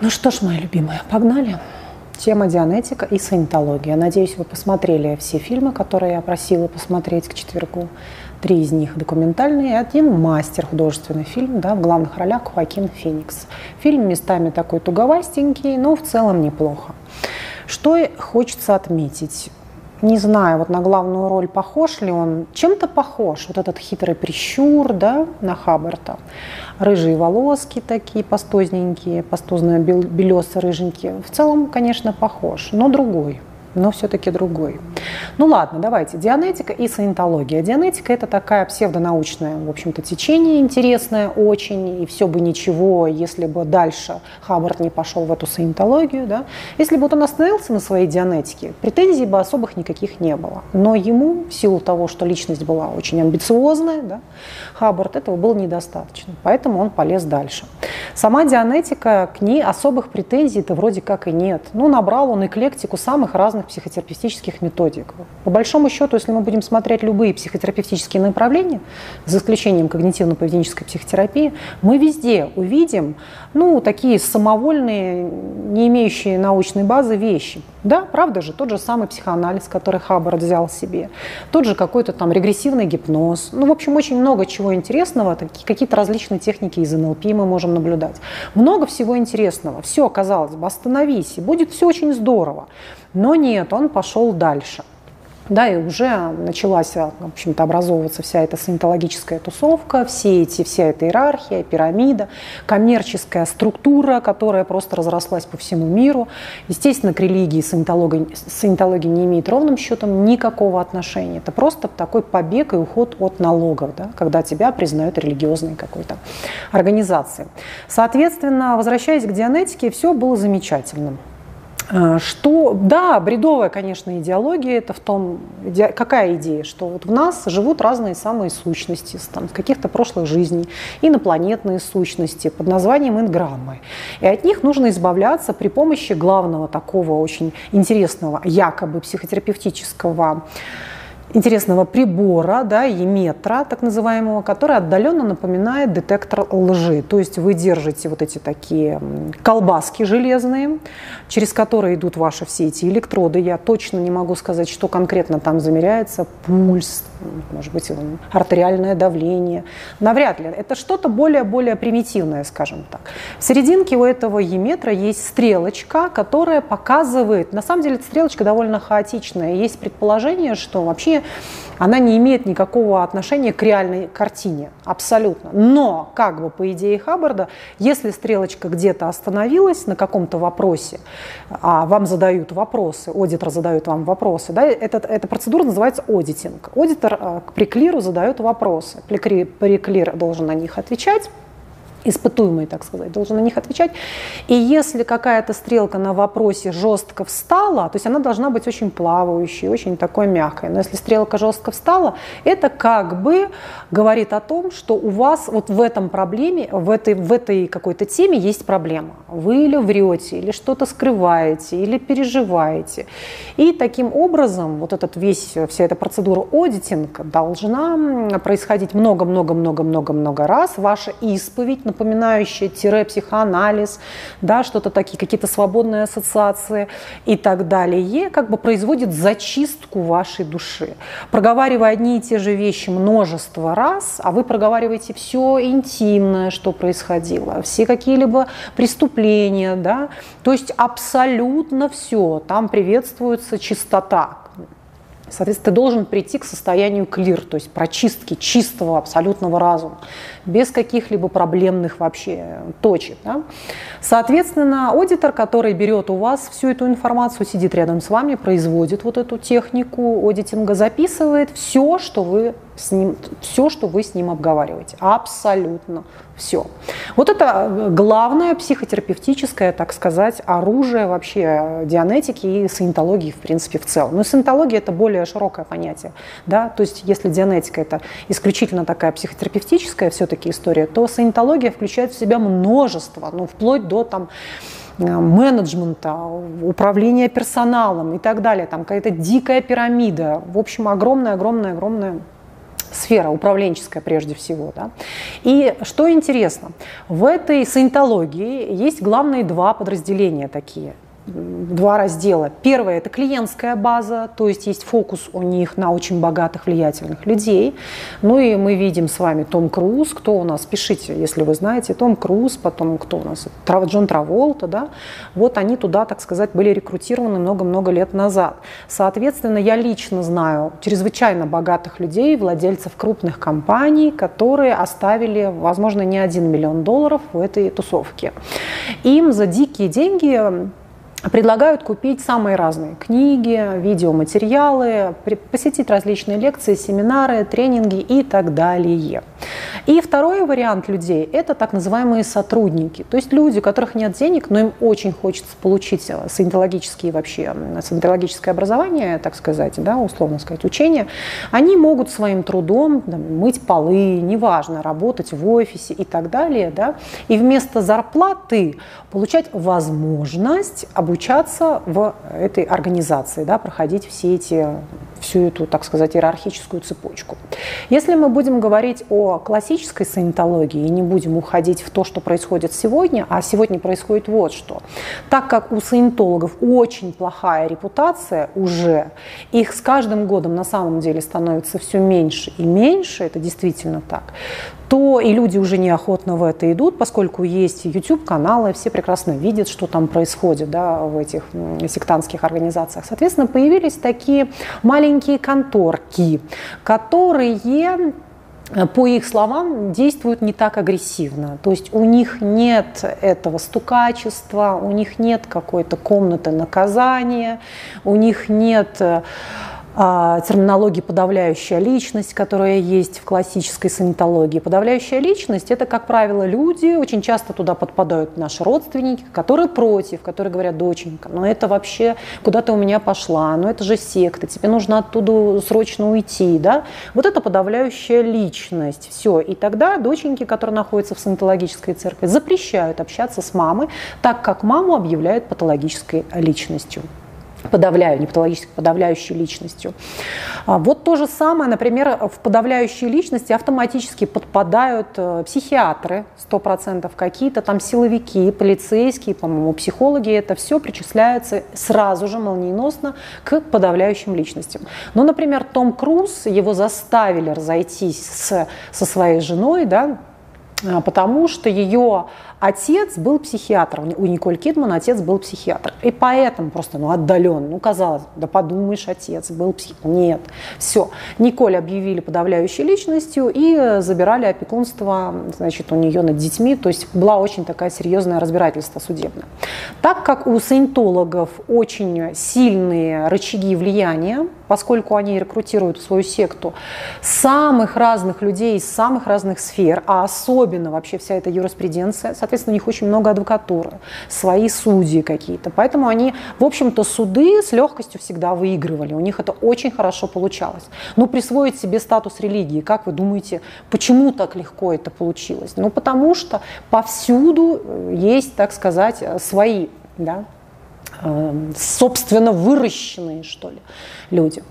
Ну что ж, мои любимые, погнали. Тема дианетика и санитология. Надеюсь, вы посмотрели все фильмы, которые я просила посмотреть к четвергу. Три из них документальные, и один мастер художественный фильм, да, в главных ролях Хоакин Феникс. Фильм местами такой туговастенький, но в целом неплохо. Что хочется отметить? Не знаю, вот на главную роль похож ли он. Чем-то похож. Вот этот хитрый прищур, да, на Хаббарта. Рыжие волоски такие пастозненькие, пастозно-белесо-рыженькие. В целом, конечно, похож, но другой но все-таки другой. Ну ладно, давайте. Дианетика и саентология. Дианетика – это такая псевдонаучное, в общем-то, течение интересное очень, и все бы ничего, если бы дальше Хаббард не пошел в эту саентологию. Да? Если бы вот он остановился на своей дианетике, претензий бы особых никаких не было. Но ему, в силу того, что личность была очень амбициозная, да, Хаббард, этого было недостаточно. Поэтому он полез дальше. Сама дианетика, к ней особых претензий-то вроде как и нет. Ну, набрал он эклектику самых разных разных психотерапевтических методик. По большому счету, если мы будем смотреть любые психотерапевтические направления, за исключением когнитивно-поведенческой психотерапии, мы везде увидим ну, такие самовольные, не имеющие научной базы вещи. Да, правда же, тот же самый психоанализ, который Хаббард взял себе, тот же какой-то там регрессивный гипноз. Ну, в общем, очень много чего интересного, какие-то различные техники из НЛП мы можем наблюдать. Много всего интересного. Все, казалось бы, остановись, и будет все очень здорово. Но нет, он пошел дальше. Да, и уже началась, в общем-то, образовываться вся эта санитологическая тусовка, все эти, вся эта иерархия, пирамида, коммерческая структура, которая просто разрослась по всему миру. Естественно, к религии санитология, санитология не имеет ровным счетом никакого отношения. Это просто такой побег и уход от налогов, да, когда тебя признают религиозной какой-то организацией. Соответственно, возвращаясь к дианетике, все было замечательным. А, что, да, бредовая, конечно, идеология, это в том, какая идея, что вот в нас живут разные самые сущности, там, каких-то прошлых жизней, инопланетные сущности под названием инграммы. И от них нужно избавляться при помощи главного такого очень интересного, якобы психотерапевтического интересного прибора, да, и метра, так называемого, который отдаленно напоминает детектор лжи. То есть вы держите вот эти такие колбаски железные, через которые идут ваши все эти электроды. Я точно не могу сказать, что конкретно там замеряется. Пульс, может быть, артериальное давление. Навряд ли. Это что-то более-более примитивное, скажем так. В серединке у этого еметра есть стрелочка, которая показывает, на самом деле эта стрелочка довольно хаотичная. Есть предположение, что вообще она не имеет никакого отношения к реальной картине, абсолютно. Но, как бы по идее Хаббарда, если стрелочка где-то остановилась на каком-то вопросе, а вам задают вопросы, аудитор задает вам вопросы, да, это, эта процедура называется аудитинг. Аудитор э, к преклиру задает вопросы, преклир должен на них отвечать, испытуемый, так сказать, должен на них отвечать. И если какая-то стрелка на вопросе жестко встала, то есть она должна быть очень плавающей, очень такой мягкой. Но если стрелка жестко встала, это как бы говорит о том, что у вас вот в этом проблеме, в этой, в этой какой-то теме есть проблема. Вы или врете, или что-то скрываете, или переживаете. И таким образом вот этот весь, вся эта процедура аудитинга должна происходить много-много-много-много-много раз. Ваша исповедь напоминающее тире-психоанализ, да, что-то такие, какие-то свободные ассоциации и так далее, как бы производит зачистку вашей души. Проговаривая одни и те же вещи множество раз, а вы проговариваете все интимное, что происходило, все какие-либо преступления, да, то есть абсолютно все, там приветствуется чистота, Соответственно, ты должен прийти к состоянию клир, то есть прочистки чистого абсолютного разума, без каких-либо проблемных вообще точек. Да? Соответственно, аудитор, который берет у вас всю эту информацию, сидит рядом с вами, производит вот эту технику аудитинга, записывает все, что вы с ним, все, что вы с ним обговариваете. Абсолютно все. Вот это э, главное психотерапевтическое, так сказать, оружие вообще дианетики и саентологии, в принципе, в целом. Но саентология – это более широкое понятие. Да? То есть если дианетика – это исключительно такая психотерапевтическая все-таки история, то саентология включает в себя множество, ну, вплоть до там, э, менеджмента, управления персоналом и так далее. Там какая-то дикая пирамида. В общем, огромная-огромная-огромная сфера управленческая прежде всего. Да? И что интересно, в этой саентологии есть главные два подразделения такие два раздела. Первое – это клиентская база, то есть есть фокус у них на очень богатых, влиятельных людей. Ну и мы видим с вами Том Круз, кто у нас, пишите, если вы знаете, Том Круз, потом кто у нас, Джон Траволта, да, вот они туда, так сказать, были рекрутированы много-много лет назад. Соответственно, я лично знаю чрезвычайно богатых людей, владельцев крупных компаний, которые оставили, возможно, не один миллион долларов в этой тусовке. Им за дикие деньги предлагают купить самые разные книги, видеоматериалы, посетить различные лекции, семинары, тренинги и так далее. И второй вариант людей – это так называемые сотрудники, то есть люди, у которых нет денег, но им очень хочется получить саентологические вообще, саентологическое образование, так сказать, да, условно сказать, учение, они могут своим трудом там, мыть полы, неважно, работать в офисе и так далее, да, и вместо зарплаты получать возможность обучаться обучаться в этой организации, да, проходить все эти, всю эту, так сказать, иерархическую цепочку. Если мы будем говорить о классической саентологии и не будем уходить в то, что происходит сегодня, а сегодня происходит вот что. Так как у саентологов очень плохая репутация уже, их с каждым годом на самом деле становится все меньше и меньше, это действительно так, то и люди уже неохотно в это идут, поскольку есть YouTube-каналы, все прекрасно видят, что там происходит да, в этих сектантских организациях. Соответственно, появились такие маленькие конторки, которые по их словам, действуют не так агрессивно. То есть у них нет этого стукачества, у них нет какой-то комнаты наказания, у них нет а, терминологии подавляющая личность, которая есть в классической санитологии. Подавляющая личность – это, как правило, люди, очень часто туда подпадают наши родственники, которые против, которые говорят, доченька, но это вообще куда ты у меня пошла, ну это же секта, тебе нужно оттуда срочно уйти, да? Вот это подавляющая личность, все. И тогда доченьки, которые находятся в санитологической церкви, запрещают общаться с мамой, так как маму объявляют патологической личностью подавляю, не патологической, подавляющей личностью. А, вот то же самое, например, в подавляющей личности автоматически подпадают э, психиатры, 100%, какие-то там силовики, полицейские, по-моему, психологи, это все причисляется сразу же молниеносно к подавляющим личностям. Ну, например, Том Круз, его заставили разойтись с, со своей женой, да, потому что ее отец был психиатром. У Николь Кидман отец был психиатр. И поэтому просто, ну, отдален. Ну, казалось, да подумаешь, отец был психиатр. Нет. Все. Николь объявили подавляющей личностью и забирали опекунство, значит, у нее над детьми. То есть была очень такая серьезное разбирательство судебное. Так как у саентологов очень сильные рычаги влияния, поскольку они рекрутируют в свою секту самых разных людей из самых разных сфер, а особенно вообще вся эта юриспруденция, соответственно, у них очень много адвокатуры, свои судьи какие-то. Поэтому они, в общем-то, суды с легкостью всегда выигрывали. У них это очень хорошо получалось. Но присвоить себе статус религии, как вы думаете, почему так легко это получилось? Ну, потому что повсюду есть, так сказать, свои да, собственно выращенные, что ли, люди.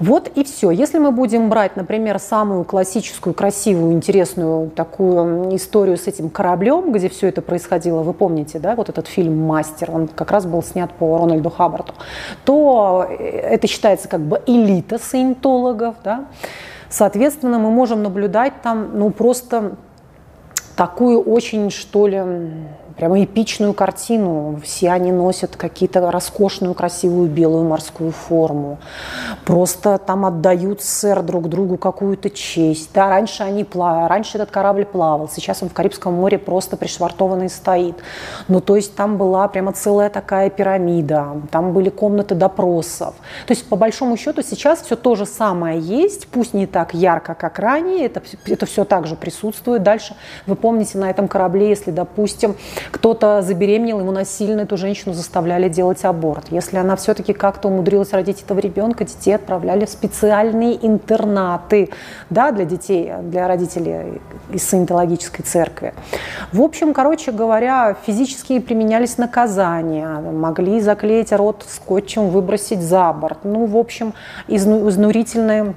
Вот и все. Если мы будем брать, например, самую классическую, красивую, интересную такую историю с этим кораблем, где все это происходило, вы помните, да, вот этот фильм «Мастер», он как раз был снят по Рональду Хаббарту, то э, это считается как бы элита саентологов, да, Соответственно, мы можем наблюдать там, ну, просто такую очень, что ли, прямо эпичную картину. Все они носят какие-то роскошную, красивую белую морскую форму. Просто там отдают, сэр, друг другу какую-то честь. Да, раньше, они плавали, раньше этот корабль плавал, сейчас он в Карибском море просто пришвартованный стоит. Ну, то есть там была прямо целая такая пирамида, там были комнаты допросов. То есть, по большому счету, сейчас все то же самое есть, пусть не так ярко, как ранее, это, это все также присутствует. Дальше, вы помните, на этом корабле, если, допустим, кто-то забеременел, ему насильно эту женщину заставляли делать аборт. Если она все-таки как-то умудрилась родить этого ребенка, детей отправляли в специальные интернаты да, для детей, для родителей из саентологической церкви. В общем, короче говоря, физически применялись наказания, могли заклеить рот скотчем, выбросить за борт. Ну, в общем, изнурительные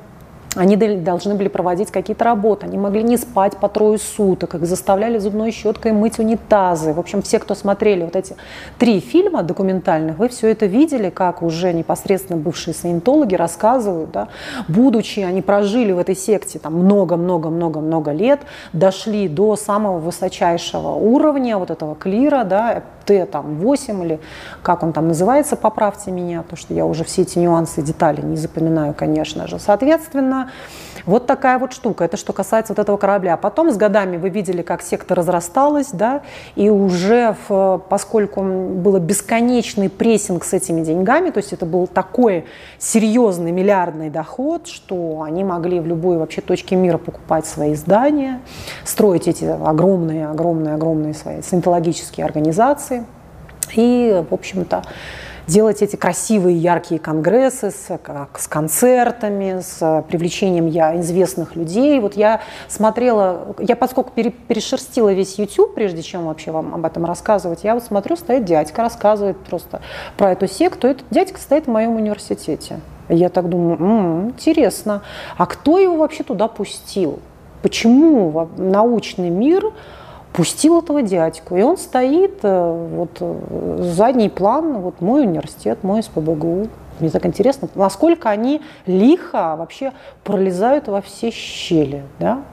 Они должны были проводить какие-то работы, они могли не спать по трое суток, их заставляли зубной щеткой мыть унитазы. В общем, все, кто смотрели вот эти три фильма документальных, вы все это видели, как уже непосредственно бывшие саентологи рассказывают, да, будучи, они прожили в этой секте там много-много-много-много лет, дошли до самого высочайшего уровня вот этого клира, да, Т там 8 или как он там называется, поправьте меня, потому что я уже все эти нюансы, детали не запоминаю, конечно же. Соответственно, вот такая вот штука. Это что касается вот этого корабля. Потом с годами вы видели, как секта разрасталась, да, и уже в, поскольку было бесконечный прессинг с этими деньгами, то есть это был такой серьезный миллиардный доход, что они могли в любой вообще точке мира покупать свои здания, строить эти огромные, огромные, огромные свои саентологические организации. И, в общем-то, делать эти красивые, яркие конгрессы с, как, с концертами, с привлечением я известных людей. Вот я смотрела, я поскольку перешерстила весь YouTube, прежде чем вообще вам об этом рассказывать, я вот смотрю, стоит дядька, рассказывает просто про эту секту. Этот дядька стоит в моем университете. Я так думаю, м-м, интересно, а кто его вообще туда пустил? Почему научный мир пустил этого дядьку. И он стоит, э, вот э, задний план, вот мой университет, мой СПБГУ. Мне так интересно, насколько они лихо вообще пролезают во все щели. Да?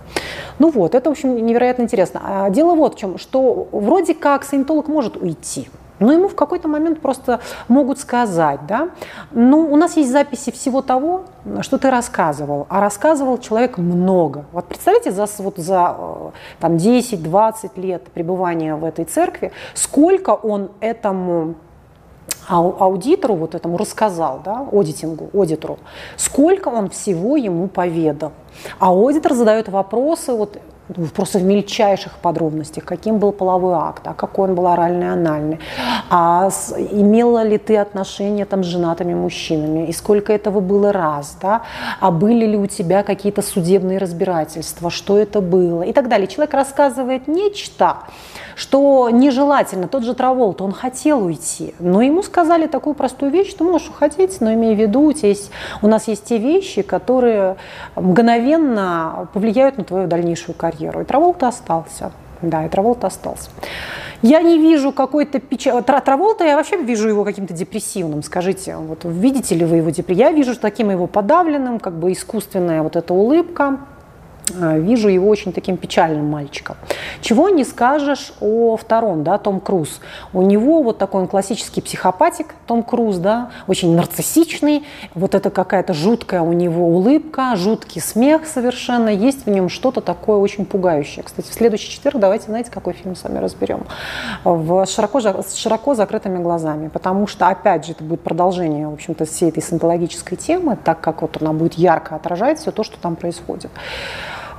Ну вот, это, в общем, невероятно интересно. А дело вот в чем, что вроде как саентолог может уйти – но ему в какой-то момент просто могут сказать, да, ну, у нас есть записи всего того, что ты рассказывал, а рассказывал человек много. Вот представляете, за, вот за э, там, 10-20 лет пребывания в этой церкви, сколько он этому аудитору вот этому рассказал, да, аудитингу, аудитору, сколько он всего ему поведал. А аудитор задает вопросы, вот просто в мельчайших подробностях, каким был половой акт, а какой он был оральный, анальный, а с, имела ли ты отношения там с женатыми мужчинами, и сколько этого было раз, да, а были ли у тебя какие-то судебные разбирательства, что это было и так далее. Человек рассказывает нечто, что нежелательно. Тот же Траволт, он хотел уйти, но ему сказали такую простую вещь, что можешь уходить, но имей в виду, у, тебя есть, у нас есть те вещи, которые мгновенно повлияют на твою дальнейшую карьеру. И Траволт остался. Да, и Траволта остался. Я не вижу какой-то печали. Траволта, я вообще вижу его каким-то депрессивным. Скажите, вот видите ли вы его депрессивным? Я вижу таким его подавленным, как бы искусственная вот эта улыбка. Э, вижу его очень таким печальным мальчиком. Чего не скажешь о втором, да, Том Круз. У него вот такой он классический психопатик, Том Круз, да, очень нарциссичный, вот это какая-то жуткая у него улыбка, жуткий смех совершенно, есть в нем что-то такое очень пугающее. Кстати, в следующий четверг давайте, знаете, какой фильм с вами разберем? В широко, с широко закрытыми глазами, потому что, опять же, это будет продолжение, в общем-то, всей этой синтологической темы, так как вот она будет ярко отражать все то, что там происходит.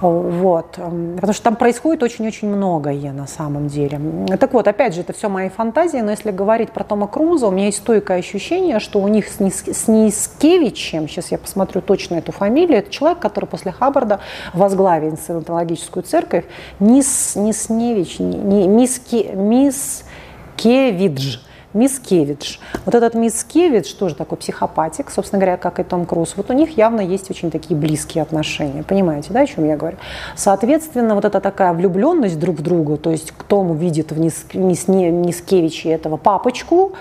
Вот. Эм, потому что там происходит очень-очень многое на самом деле. Так вот, опять же, это все мои фантазии, но если говорить про Тома Круза, у меня есть стойкое ощущение, что у них с, Нис, с Нискевичем, сейчас я посмотрю точно эту фамилию, это человек, который после Хаббарда возглавил саентологическую церковь, Нис, Нисневич, не, Миске, Мискевидж. Мискевидж. Вот этот Мискевидж тоже такой психопатик, собственно говоря, как и Том Круз. Вот у них явно есть очень такие близкие отношения. Понимаете, да, о чем я говорю? Соответственно, вот эта такая влюбленность друг в друга, то есть Том видит в Нискевиче этого папочку,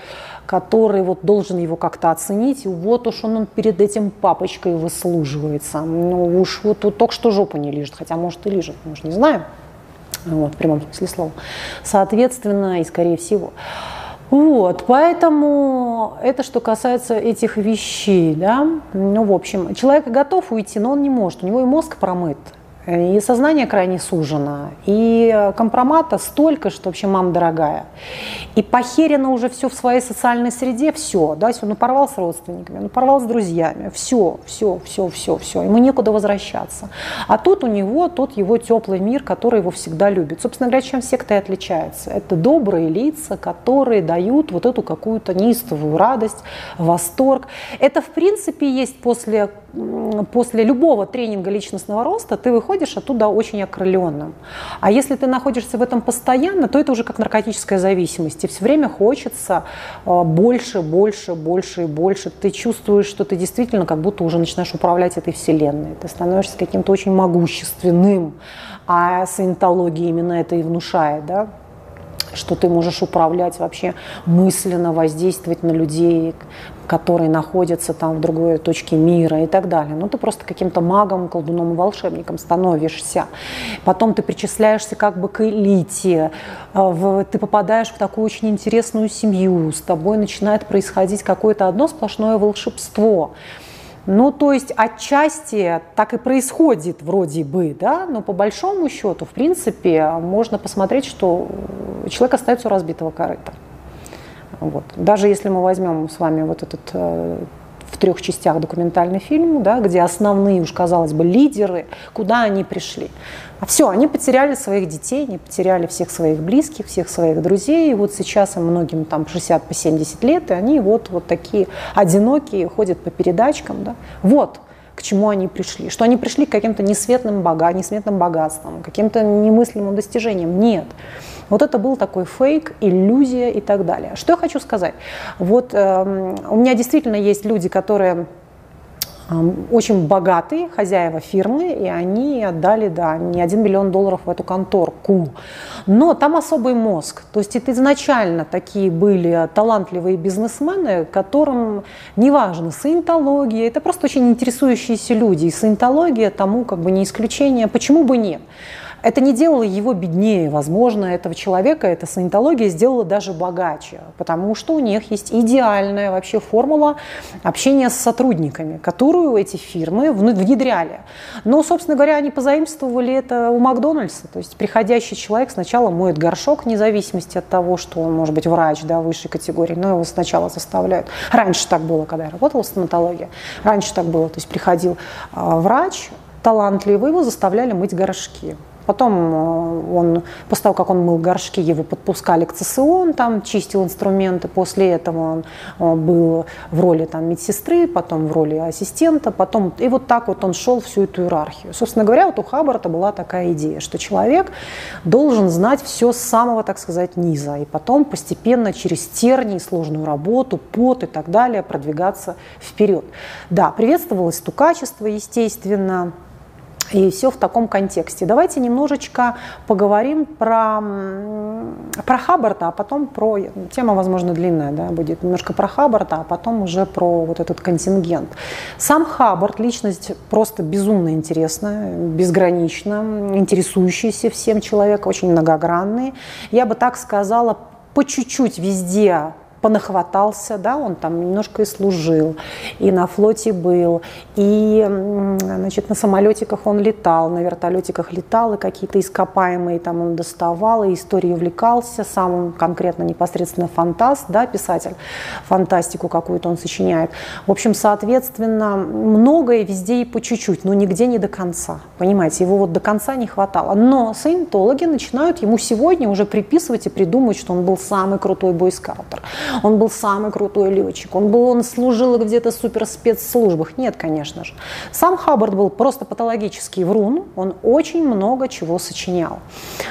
который вот должен его как-то оценить, и вот уж он, он перед этим папочкой выслуживается. Ну уж вот тут только что жопа не лежит, хотя может и лежит, мы же не знаем, вот, в прямом смысле слова. Соответственно, и скорее всего. Вот, поэтому это что касается этих вещей, да. Ну, в общем, человек готов уйти, но он не может, у него и мозг промыт, и сознание крайне сужено, и компромата столько, что вообще мама дорогая. И похерено уже все в своей социальной среде, все, да, он ну, порвал с родственниками, ну, порвал с друзьями, все, все, все, все, все, ему некуда возвращаться. А тут у него тот его теплый мир, который его всегда любит. Собственно говоря, чем секта и отличается? Это добрые лица, которые дают вот эту какую-то неистовую радость, восторг. Это, в принципе, есть после, после любого тренинга личностного роста, ты выходишь выходишь оттуда очень окрыленным. А если ты находишься в этом постоянно, то это уже как наркотическая зависимость. И все время хочется э, больше, больше, больше и больше. Ты чувствуешь, что ты действительно как будто уже начинаешь управлять этой вселенной. Ты становишься каким-то очень могущественным. А саентология именно это и внушает, да? что ты можешь управлять вообще мысленно, воздействовать на людей, которые находятся там в другой точке мира и так далее. Ну, ты просто каким-то магом, колдуном и волшебником становишься. Потом ты причисляешься как бы к элите, э, ты попадаешь в такую очень интересную семью, с тобой начинает происходить какое-то одно сплошное волшебство. Ну, то есть отчасти так и происходит вроде бы, да, но по большому счету, в принципе, можно посмотреть, что человек остается у разбитого корыта. Вот. Даже если мы возьмем с вами вот этот э, в трех частях документальный фильм, да, где основные, уж казалось бы, лидеры, куда они пришли. А все, они потеряли своих детей, они потеряли всех своих близких, всех своих друзей. И вот сейчас им многим там 60 по 70 лет, и они вот, вот такие одинокие, ходят по передачкам. Да. Вот к чему они пришли. Что они пришли к каким-то несветным, бога, несметным богатствам, каким-то немыслимым достижениям. Нет. Вот это был такой фейк, иллюзия и так далее. Что я хочу сказать? Вот э, у меня действительно есть люди, которые очень богатые хозяева фирмы, и они отдали, да, не один миллион долларов в эту конторку. Но там особый мозг. То есть это изначально такие были талантливые бизнесмены, которым неважно, саентология, это просто очень интересующиеся люди. И саентология тому как бы не исключение, почему бы нет. Это не делало его беднее. Возможно, этого человека эта санитология сделала даже богаче, потому что у них есть идеальная вообще формула общения с сотрудниками, которую эти фирмы внедряли. Но, собственно говоря, они позаимствовали это у Макдональдса. То есть приходящий человек сначала моет горшок, вне зависимости от того, что он может быть врач да, высшей категории, но его сначала заставляют. Раньше так было, когда я работала в стоматологии. Раньше так было. То есть приходил а, врач, талантливый, его заставляли мыть горшки. Потом э, он, после того, как он мыл горшки, его подпускали к ЦСО, он там чистил инструменты. После этого он э, был в роли там, медсестры, потом в роли ассистента, потом... И вот так вот он шел всю эту иерархию. Собственно говоря, вот у Хаббарда была такая идея, что человек должен знать все с самого, так сказать, низа, и потом постепенно через тернии, сложную работу, пот и так далее продвигаться вперед. Да, приветствовалось то качество, естественно, и все в таком контексте. Давайте немножечко поговорим про, про Хаббарда, а потом про... Тема, возможно, длинная, да, будет немножко про Хаббарда, а потом уже про вот этот контингент. Сам Хаббард – личность просто безумно интересная, безгранично, интересующийся всем человек, очень многогранный. Я бы так сказала, по чуть-чуть везде понахватался, да, он там немножко и служил, и на флоте был, и, значит, на самолетиках он летал, на вертолетиках летал, и какие-то ископаемые там он доставал, и историей увлекался, сам он конкретно непосредственно фантаст, да, писатель, фантастику какую-то он сочиняет. В общем, соответственно, многое везде и по чуть-чуть, но нигде не до конца, понимаете, его вот до конца не хватало. Но саентологи начинают ему сегодня уже приписывать и придумывать, что он был самый крутой бойскаутер, он был самый крутой летчик, он, был, он служил где-то в супер спецслужбах. Нет, конечно же. Сам Хаббард был просто патологический врун, он очень много чего сочинял.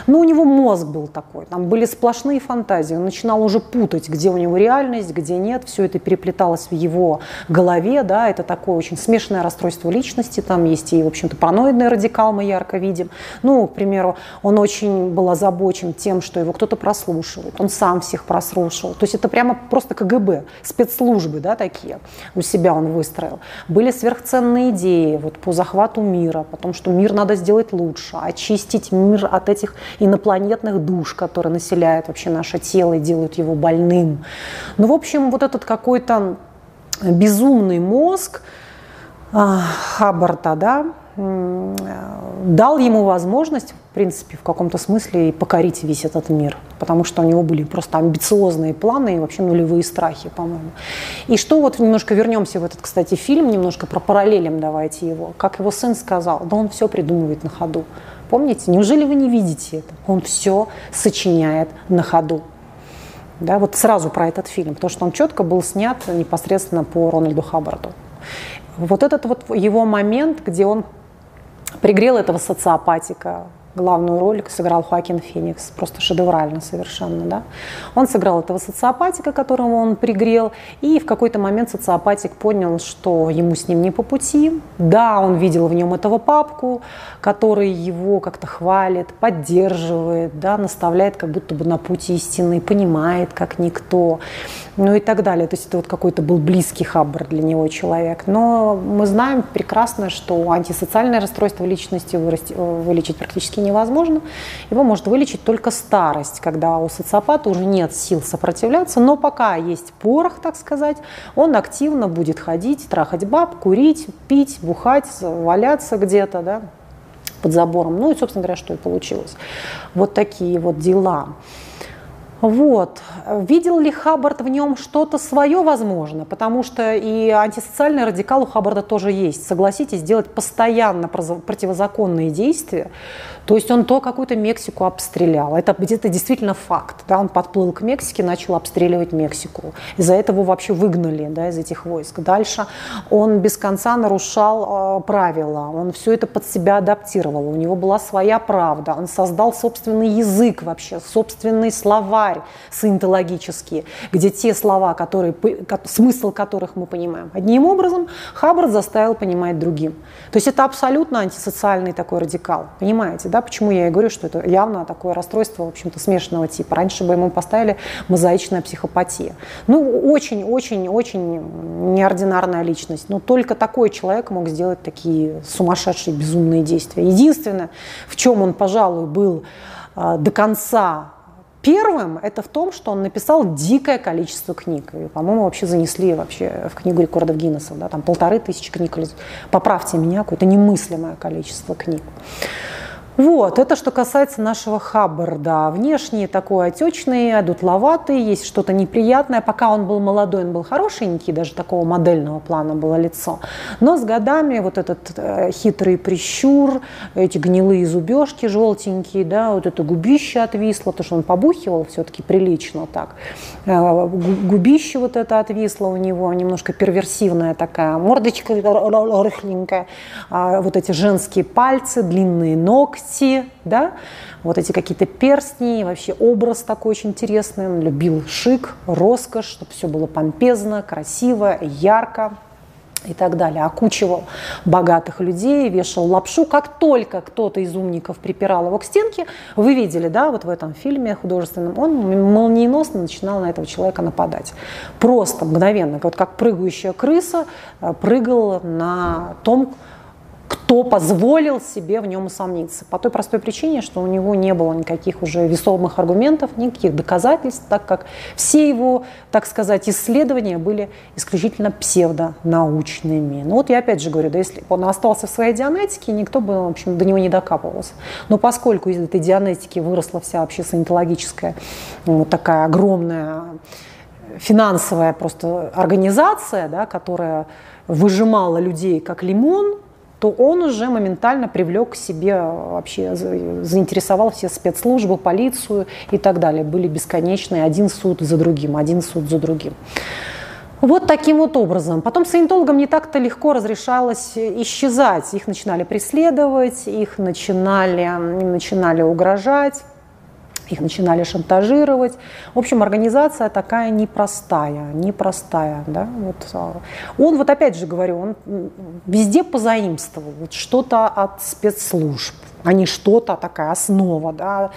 Но у него мозг был такой, там были сплошные фантазии, он начинал уже путать, где у него реальность, где нет, все это переплеталось в его голове, да, это такое очень смешанное расстройство личности, там есть и, в общем-то, параноидный радикал мы ярко видим. Ну, к примеру, он очень был озабочен тем, что его кто-то прослушивает, он сам всех прослушивал. То есть это прямо прямо просто КГБ, спецслужбы да, такие у себя он выстроил. Были сверхценные идеи вот, по захвату мира, потому что мир надо сделать лучше, очистить мир от этих инопланетных душ, которые населяют вообще наше тело и делают его больным. Ну, в общем, вот этот какой-то безумный мозг а, Хаббарта, да, дал ему возможность, в принципе, в каком-то смысле и покорить весь этот мир, потому что у него были просто амбициозные планы и вообще нулевые страхи, по-моему. И что вот немножко вернемся в этот, кстати, фильм, немножко про параллелем давайте его. Как его сын сказал, да он все придумывает на ходу. Помните, неужели вы не видите это? Он все сочиняет на ходу. Да, вот сразу про этот фильм, потому что он четко был снят непосредственно по Рональду Хаббарду. Вот этот вот его момент, где он пригрел этого социопатика, главную роль сыграл Хоакин Феникс, просто шедеврально совершенно, да. Он сыграл этого социопатика, которого он пригрел, и в какой-то момент социопатик понял, что ему с ним не по пути. Да, он видел в нем этого папку, который его как-то хвалит, поддерживает, да, наставляет как будто бы на путь истины, понимает, как никто ну и так далее. То есть это вот какой-то был близкий хаббар для него человек. Но мы знаем прекрасно, что антисоциальное расстройство личности вылечить практически невозможно. Его может вылечить только старость, когда у социопата уже нет сил сопротивляться, но пока есть порох, так сказать, он активно будет ходить, трахать баб, курить, пить, бухать, валяться где-то, да, под забором. Ну и, собственно говоря, что и получилось. Вот такие вот дела. Вот. Видел ли Хаббард в нем что-то свое, возможно? Потому что и антисоциальный радикал у Хаббарда тоже есть. Согласитесь, делать постоянно противозаконные действия, то есть он то какую-то Мексику обстрелял. Это где-то действительно факт. Да? Он подплыл к Мексике, начал обстреливать Мексику. Из-за этого вообще выгнали да, из этих войск. Дальше он без конца нарушал э, правила. Он все это под себя адаптировал. У него была своя правда. Он создал собственный язык вообще, собственный словарь саентологический, где те слова, которые, смысл которых мы понимаем одним образом, Хаббард заставил понимать другим. То есть это абсолютно антисоциальный такой радикал. Понимаете, да? Да, почему я и говорю, что это явно такое расстройство, в общем-то, смешанного типа. Раньше бы ему поставили мозаичная психопатия. Ну, очень-очень-очень неординарная личность. Но только такой человек мог сделать такие сумасшедшие, безумные действия. Единственное, в чем он, пожалуй, был э, до конца Первым это в том, что он написал дикое количество книг. И, по-моему, вообще занесли вообще в книгу рекордов Гиннесса. Да, там полторы тысячи книг. Поправьте меня, какое-то немыслимое количество книг. Вот, это что касается нашего Хаббарда. Внешне такой отечный, одутловатый, есть что-то неприятное. Пока он был молодой, он был хорошенький, даже такого модельного плана было лицо. Но с годами вот этот э, хитрый прищур, эти гнилые зубежки желтенькие, да, вот это губище отвисло, потому что он побухивал все-таки прилично так. Э, губище вот это отвисло у него, немножко перверсивная такая, мордочка рыхленькая, а вот эти женские пальцы, длинные ногти, кисти, да, вот эти какие-то перстни, вообще образ такой очень интересный. Он любил шик, роскошь, чтобы все было помпезно, красиво, ярко и так далее. Окучивал богатых людей, вешал лапшу. Как только кто-то из умников припирал его к стенке, вы видели, да, вот в этом фильме художественном, он молниеносно начинал на этого человека нападать. Просто мгновенно, вот как прыгающая крыса, э, прыгал на том, кто позволил себе в нем усомниться. По той простой причине, что у него не было никаких уже весомых аргументов, никаких доказательств, так как все его, так сказать, исследования были исключительно псевдонаучными. Ну вот я опять же говорю, да если бы он остался в своей дианетике, никто бы, в общем, до него не докапывался. Но поскольку из этой дианетики выросла вся вообще саентологическая вот такая огромная финансовая просто организация, да, которая выжимала людей как лимон, то он уже моментально привлек к себе вообще, заинтересовал все спецслужбы, полицию и так далее. Были бесконечные один суд за другим, один суд за другим. Вот таким вот образом. Потом саентологам не так-то легко разрешалось исчезать. Их начинали преследовать, их начинали, им начинали угрожать их начинали шантажировать. В общем, организация такая непростая, непростая. Да? Вот, а, он, вот опять же говорю, он везде позаимствовал вот что-то от спецслужб, а не что-то, такая основа да,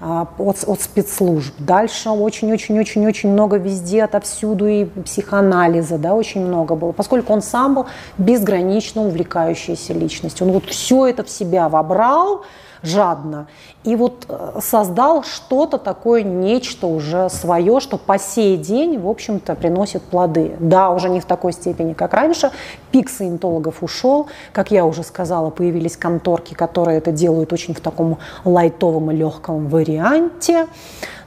а, от, от спецслужб. Дальше очень-очень-очень-очень много везде, отовсюду и психоанализа, да, очень много было, поскольку он сам был безгранично увлекающейся личностью. Он вот все это в себя вобрал, жадно. И вот э, создал что-то такое, нечто уже свое, что по сей день, в общем-то, приносит плоды. Да, уже не в такой степени, как раньше. Пик саентологов ушел. Как я уже сказала, появились конторки, которые это делают очень в таком лайтовом и легком варианте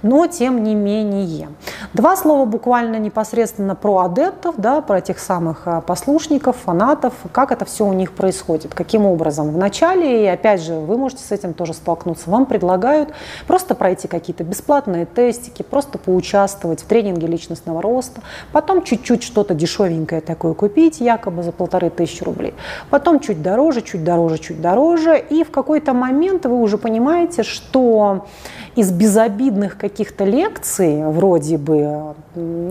но тем не менее. Два слова буквально непосредственно про адептов, да, про тех самых а, послушников, фанатов, как это все у них происходит, каким образом. В начале, и опять же, вы можете с этим тоже столкнуться. Вам предлагают просто пройти какие-то бесплатные тестики, просто поучаствовать в тренинге личностного роста, потом чуть-чуть что-то дешевенькое такое купить, якобы за полторы тысячи рублей, потом чуть дороже, чуть дороже, чуть дороже, и в какой-то момент вы уже понимаете, что из безобидных каких-то лекций, вроде бы,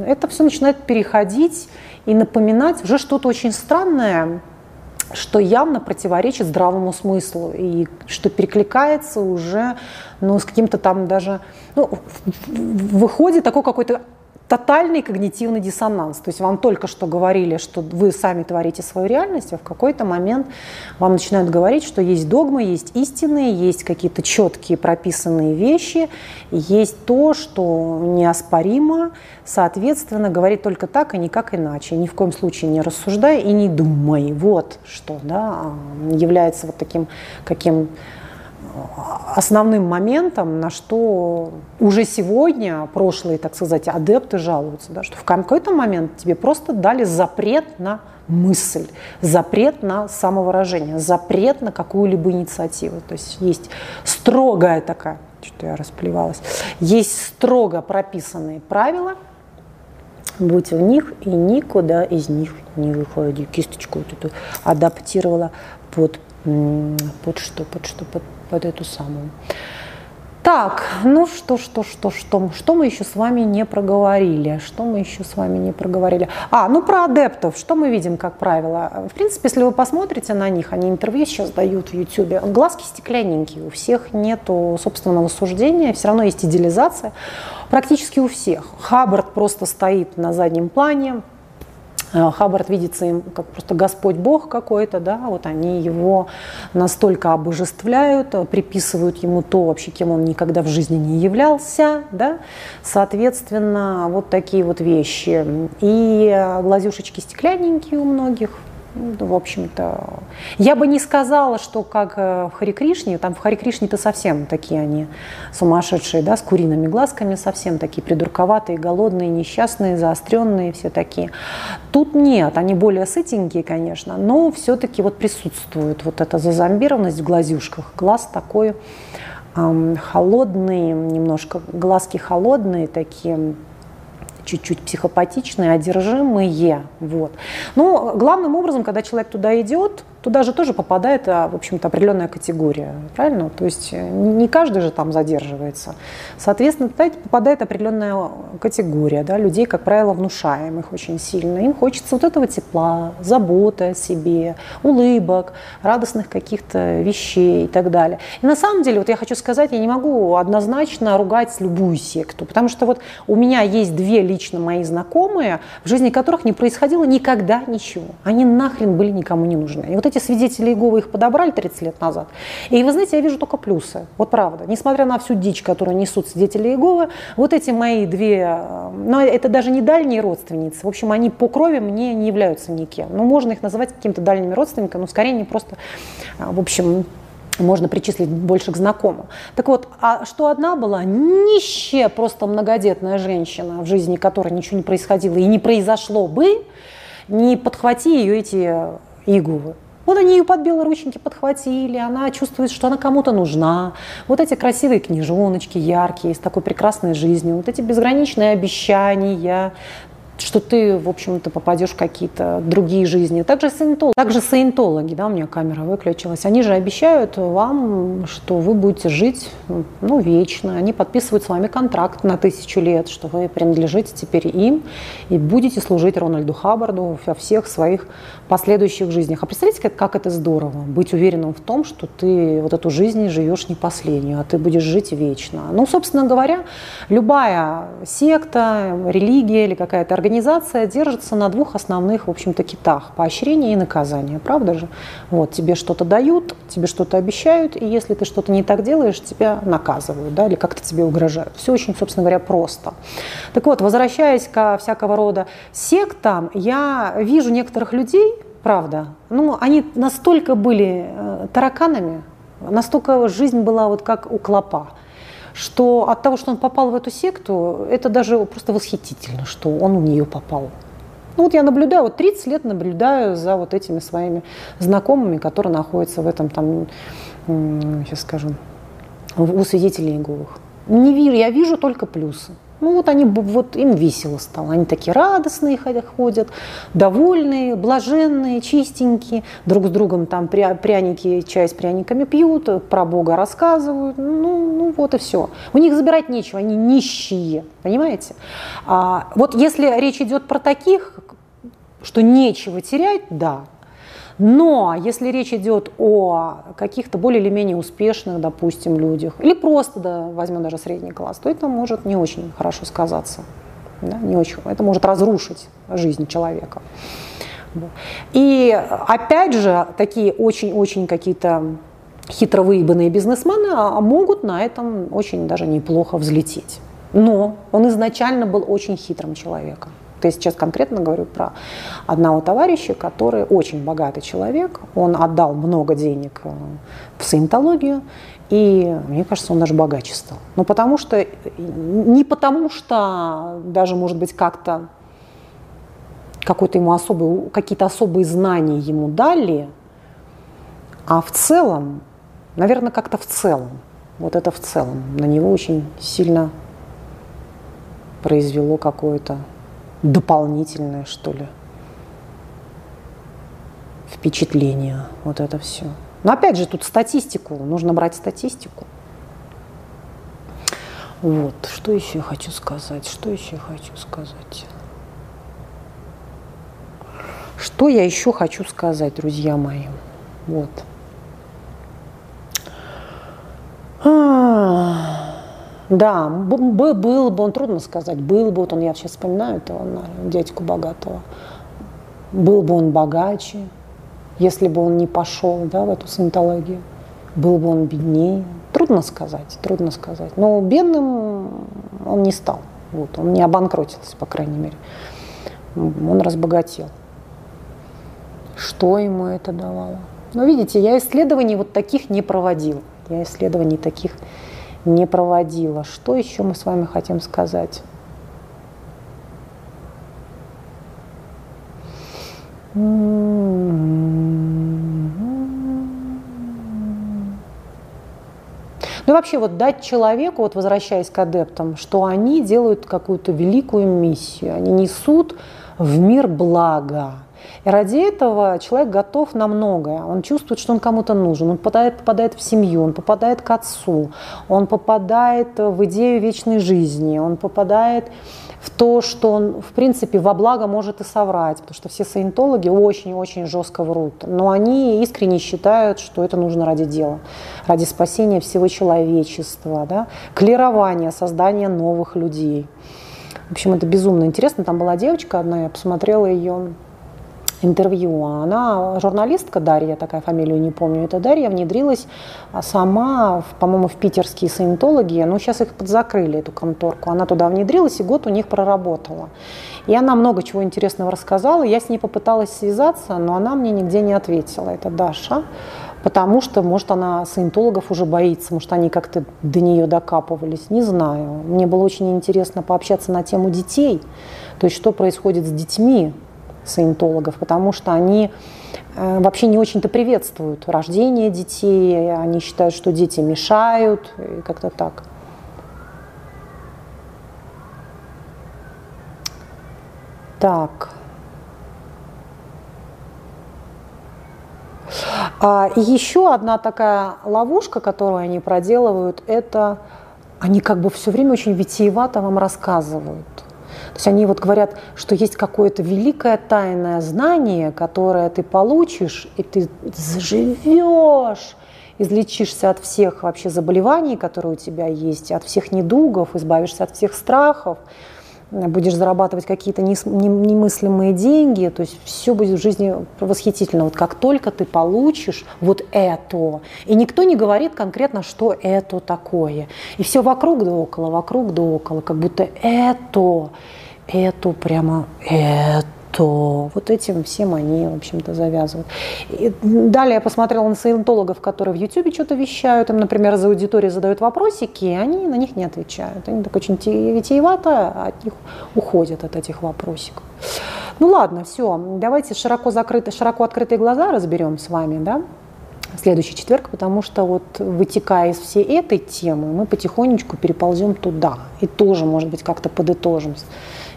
это все начинает переходить и напоминать уже что-то очень странное, что явно противоречит здравому смыслу и что перекликается уже ну, с каким-то там даже, ну, выходит такой какой-то тотальный когнитивный диссонанс. То есть вам только что говорили, что вы сами творите свою реальность, а в какой-то момент вам начинают говорить, что есть догмы, есть истины, есть какие-то четкие прописанные вещи, есть то, что неоспоримо, соответственно, говорит только так и никак иначе. Ни в коем случае не рассуждай и не думай. Вот что да, является вот таким каким основным моментом, на что уже сегодня прошлые, так сказать, адепты жалуются, да, что в какой-то момент тебе просто дали запрет на мысль, запрет на самовыражение, запрет на какую-либо инициативу. То есть есть строгая такая, что-то я расплевалась, есть строго прописанные правила, будь в них и никуда из них не выходи. Кисточку вот эту адаптировала под, под что, под что, под под эту самую. Так, ну что, что, что, что, что мы еще с вами не проговорили? Что мы еще с вами не проговорили? А, ну про адептов, что мы видим, как правило? В принципе, если вы посмотрите на них, они интервью сейчас дают в YouTube, глазки стеклянненькие, у всех нету собственного суждения, все равно есть идеализация, практически у всех. Хаббард просто стоит на заднем плане, Хаббард видится им как просто Господь Бог какой-то, да, вот они его настолько обожествляют, э, приписывают ему то вообще, кем он никогда в жизни не являлся, да, соответственно, вот такие вот вещи. И э, глазюшечки стеклянненькие у многих, ну, в общем-то, я бы не сказала, что как э, в Хари Кришне, там в Хари Кришне-то совсем такие они сумасшедшие, да, с куриными глазками, совсем такие придурковатые, голодные, несчастные, заостренные, все такие. Тут нет, они более сытенькие, конечно, но все-таки вот присутствует вот эта зазомбированность в глазюшках. Глаз такой эм, холодный, немножко глазки холодные такие, чуть-чуть психопатичные, одержимые. Вот. Но главным образом, когда человек туда идет, туда же тоже попадает, а, в общем-то, определенная категория, правильно? То есть э, не каждый же там задерживается. Соответственно, туда попадает определенная категория да, людей, как правило, внушаемых очень сильно. Им хочется вот этого тепла, заботы о себе, улыбок, радостных каких-то вещей и так далее. И на самом деле, вот я хочу сказать, я не могу однозначно ругать любую секту, потому что вот у меня есть две лично мои знакомые, в жизни которых не происходило никогда ничего. Они нахрен были никому не нужны. И вот эти свидетели Иеговы их подобрали 30 лет назад. И вы знаете, я вижу только плюсы. Вот правда. Несмотря на всю дичь, которую несут свидетели Иеговы, вот эти мои две, ну это даже не дальние родственницы. В общем, они по крови мне не являются никем. Ну, можно их называть какими-то дальними родственниками, но скорее не просто, в общем, можно причислить больше к знакомым. Так вот, а что одна была нищая, просто многодетная женщина, в жизни которой ничего не происходило и не произошло бы, не подхвати ее эти иглы. Вот они ее под белые рученьки подхватили, она чувствует, что она кому-то нужна. Вот эти красивые книжоночки, яркие, с такой прекрасной жизнью, вот эти безграничные обещания, что ты, в общем-то, попадешь в какие-то другие жизни. Также саентологи, также саентологи, да, у меня камера выключилась, они же обещают вам, что вы будете жить, ну, вечно. Они подписывают с вами контракт на тысячу лет, что вы принадлежите теперь им и будете служить Рональду Хаббарду во всех своих последующих жизнях. А представляете, как, как это здорово, быть уверенным в том, что ты вот эту жизнь живешь не последнюю, а ты будешь жить вечно. Ну, собственно говоря, любая секта, религия или какая-то организация организация держится на двух основных, в общем-то, китах – поощрение и наказание, правда же? Вот, тебе что-то дают, тебе что-то обещают, и если ты что-то не так делаешь, тебя наказывают, да, или как-то тебе угрожают. Все очень, собственно говоря, просто. Так вот, возвращаясь ко всякого рода сектам, я вижу некоторых людей, правда, ну, они настолько были э, тараканами, настолько жизнь была вот как у клопа, что от того, что он попал в эту секту, это даже просто восхитительно, что он в нее попал. Ну вот я наблюдаю, вот 30 лет наблюдаю за вот этими своими знакомыми, которые находятся в этом там сейчас скажу, у свидетелей Иеговых. Не вижу, я вижу только плюсы. Ну вот они, вот им весело стало. Они такие радостные ходят, довольные, блаженные, чистенькие. Друг с другом там пряники, чай с пряниками пьют, про Бога рассказывают. Ну, ну вот и все. У них забирать нечего, они нищие, понимаете? А, вот если речь идет про таких, что нечего терять, да, но если речь идет о каких-то более или менее успешных, допустим, людях, или просто, да, возьмем даже средний класс, то это может не очень хорошо сказаться. Да, не очень, это может разрушить жизнь человека. И опять же, такие очень-очень какие-то хитро выебанные бизнесмены а, могут на этом очень даже неплохо взлететь. Но он изначально был очень хитрым человеком. То есть сейчас конкретно говорю про одного товарища, который очень богатый человек. Он отдал много денег э, в саентологию, и мне кажется, он даже богаче стал. Ну, потому что, не потому что даже, может быть, как-то какой-то ему особый, какие-то особые знания ему дали, а в целом, наверное, как-то в целом, вот это в целом на него очень сильно произвело какое-то дополнительное, что ли, впечатление, вот это все. Но опять же, тут статистику, нужно брать статистику. Вот, что еще я хочу сказать, что еще я хочу сказать. Что я еще хочу сказать, друзья мои? Вот. А-а-а. Да, был, бы он, трудно сказать, был бы, вот он, я сейчас вспоминаю этого дядьку богатого, был бы он богаче, если бы он не пошел да, в эту сантологию, был бы он беднее. Трудно сказать, трудно сказать. Но бедным он не стал, вот, он не обанкротился, по крайней мере. Он разбогател. Что ему это давало? Ну, видите, я исследований вот таких не проводил. Я исследований таких не проводила. Что еще мы с вами хотим сказать? Ну и вообще вот дать человеку, вот возвращаясь к адептам, что они делают какую-то великую миссию, они несут в мир благо. И ради этого человек готов на многое. Он чувствует, что он кому-то нужен. Он попадает, попадает в семью, он попадает к отцу, он попадает в идею вечной жизни, он попадает в то, что он, в принципе, во благо может и соврать, потому что все саентологи очень-очень жестко врут. Но они искренне считают, что это нужно ради дела, ради спасения всего человечества, да? клирования, создания новых людей. В общем, это безумно интересно. Там была девочка одна, я посмотрела ее интервью. Она журналистка Дарья, такая фамилию не помню, это Дарья внедрилась сама, по-моему, в питерские саентологи, но сейчас их подзакрыли, эту конторку. Она туда внедрилась и год у них проработала. И она много чего интересного рассказала. Я с ней попыталась связаться, но она мне нигде не ответила. Это Даша. Потому что, может, она саентологов уже боится, может, они как-то до нее докапывались, не знаю. Мне было очень интересно пообщаться на тему детей, то есть что происходит с детьми, саентологов, потому что они э, вообще не очень-то приветствуют рождение детей, они считают, что дети мешают, и как-то так. Так. А, еще одна такая ловушка, которую они проделывают, это они как бы все время очень витиевато вам рассказывают. Есть они вот говорят, что есть какое-то великое тайное знание, которое ты получишь, и ты заживешь, излечишься от всех вообще заболеваний, которые у тебя есть, от всех недугов, избавишься от всех страхов будешь зарабатывать какие-то немыслимые деньги, то есть все будет в жизни восхитительно. Вот как только ты получишь вот это, и никто не говорит конкретно, что это такое, и все вокруг да около, вокруг да около, как будто это эту, прямо эту. Вот этим всем они, в общем-то, завязывают. И далее я посмотрела на саентологов, которые в Ютубе что-то вещают, им, например, за аудиторией задают вопросики, и они на них не отвечают. Они так очень витиевато от них уходят от этих вопросиков. Ну ладно, все, давайте широко закрытые, широко открытые глаза разберем с вами, да? следующий четверг, потому что вот вытекая из всей этой темы, мы потихонечку переползем туда и тоже, может быть, как-то подытожим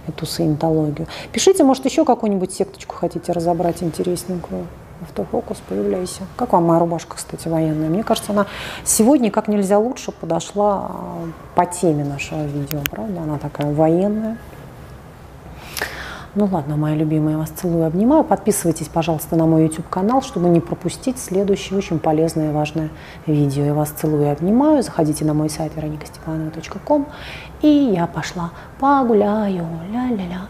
эту саентологию. Пишите, может, еще какую-нибудь секточку хотите разобрать интересненькую. Автофокус, появляйся. Как вам моя рубашка, кстати, военная? Мне кажется, она сегодня как нельзя лучше подошла а, по теме нашего видео, правда? Она такая военная. Ну ладно, мои любимые, я вас целую, обнимаю. Подписывайтесь, пожалуйста, на мой YouTube-канал, чтобы не пропустить следующее очень полезное и важное видео. Я вас целую и обнимаю. Заходите на мой сайт вероникастепанова.ком. И я пошла погуляю. Ля-ля-ля.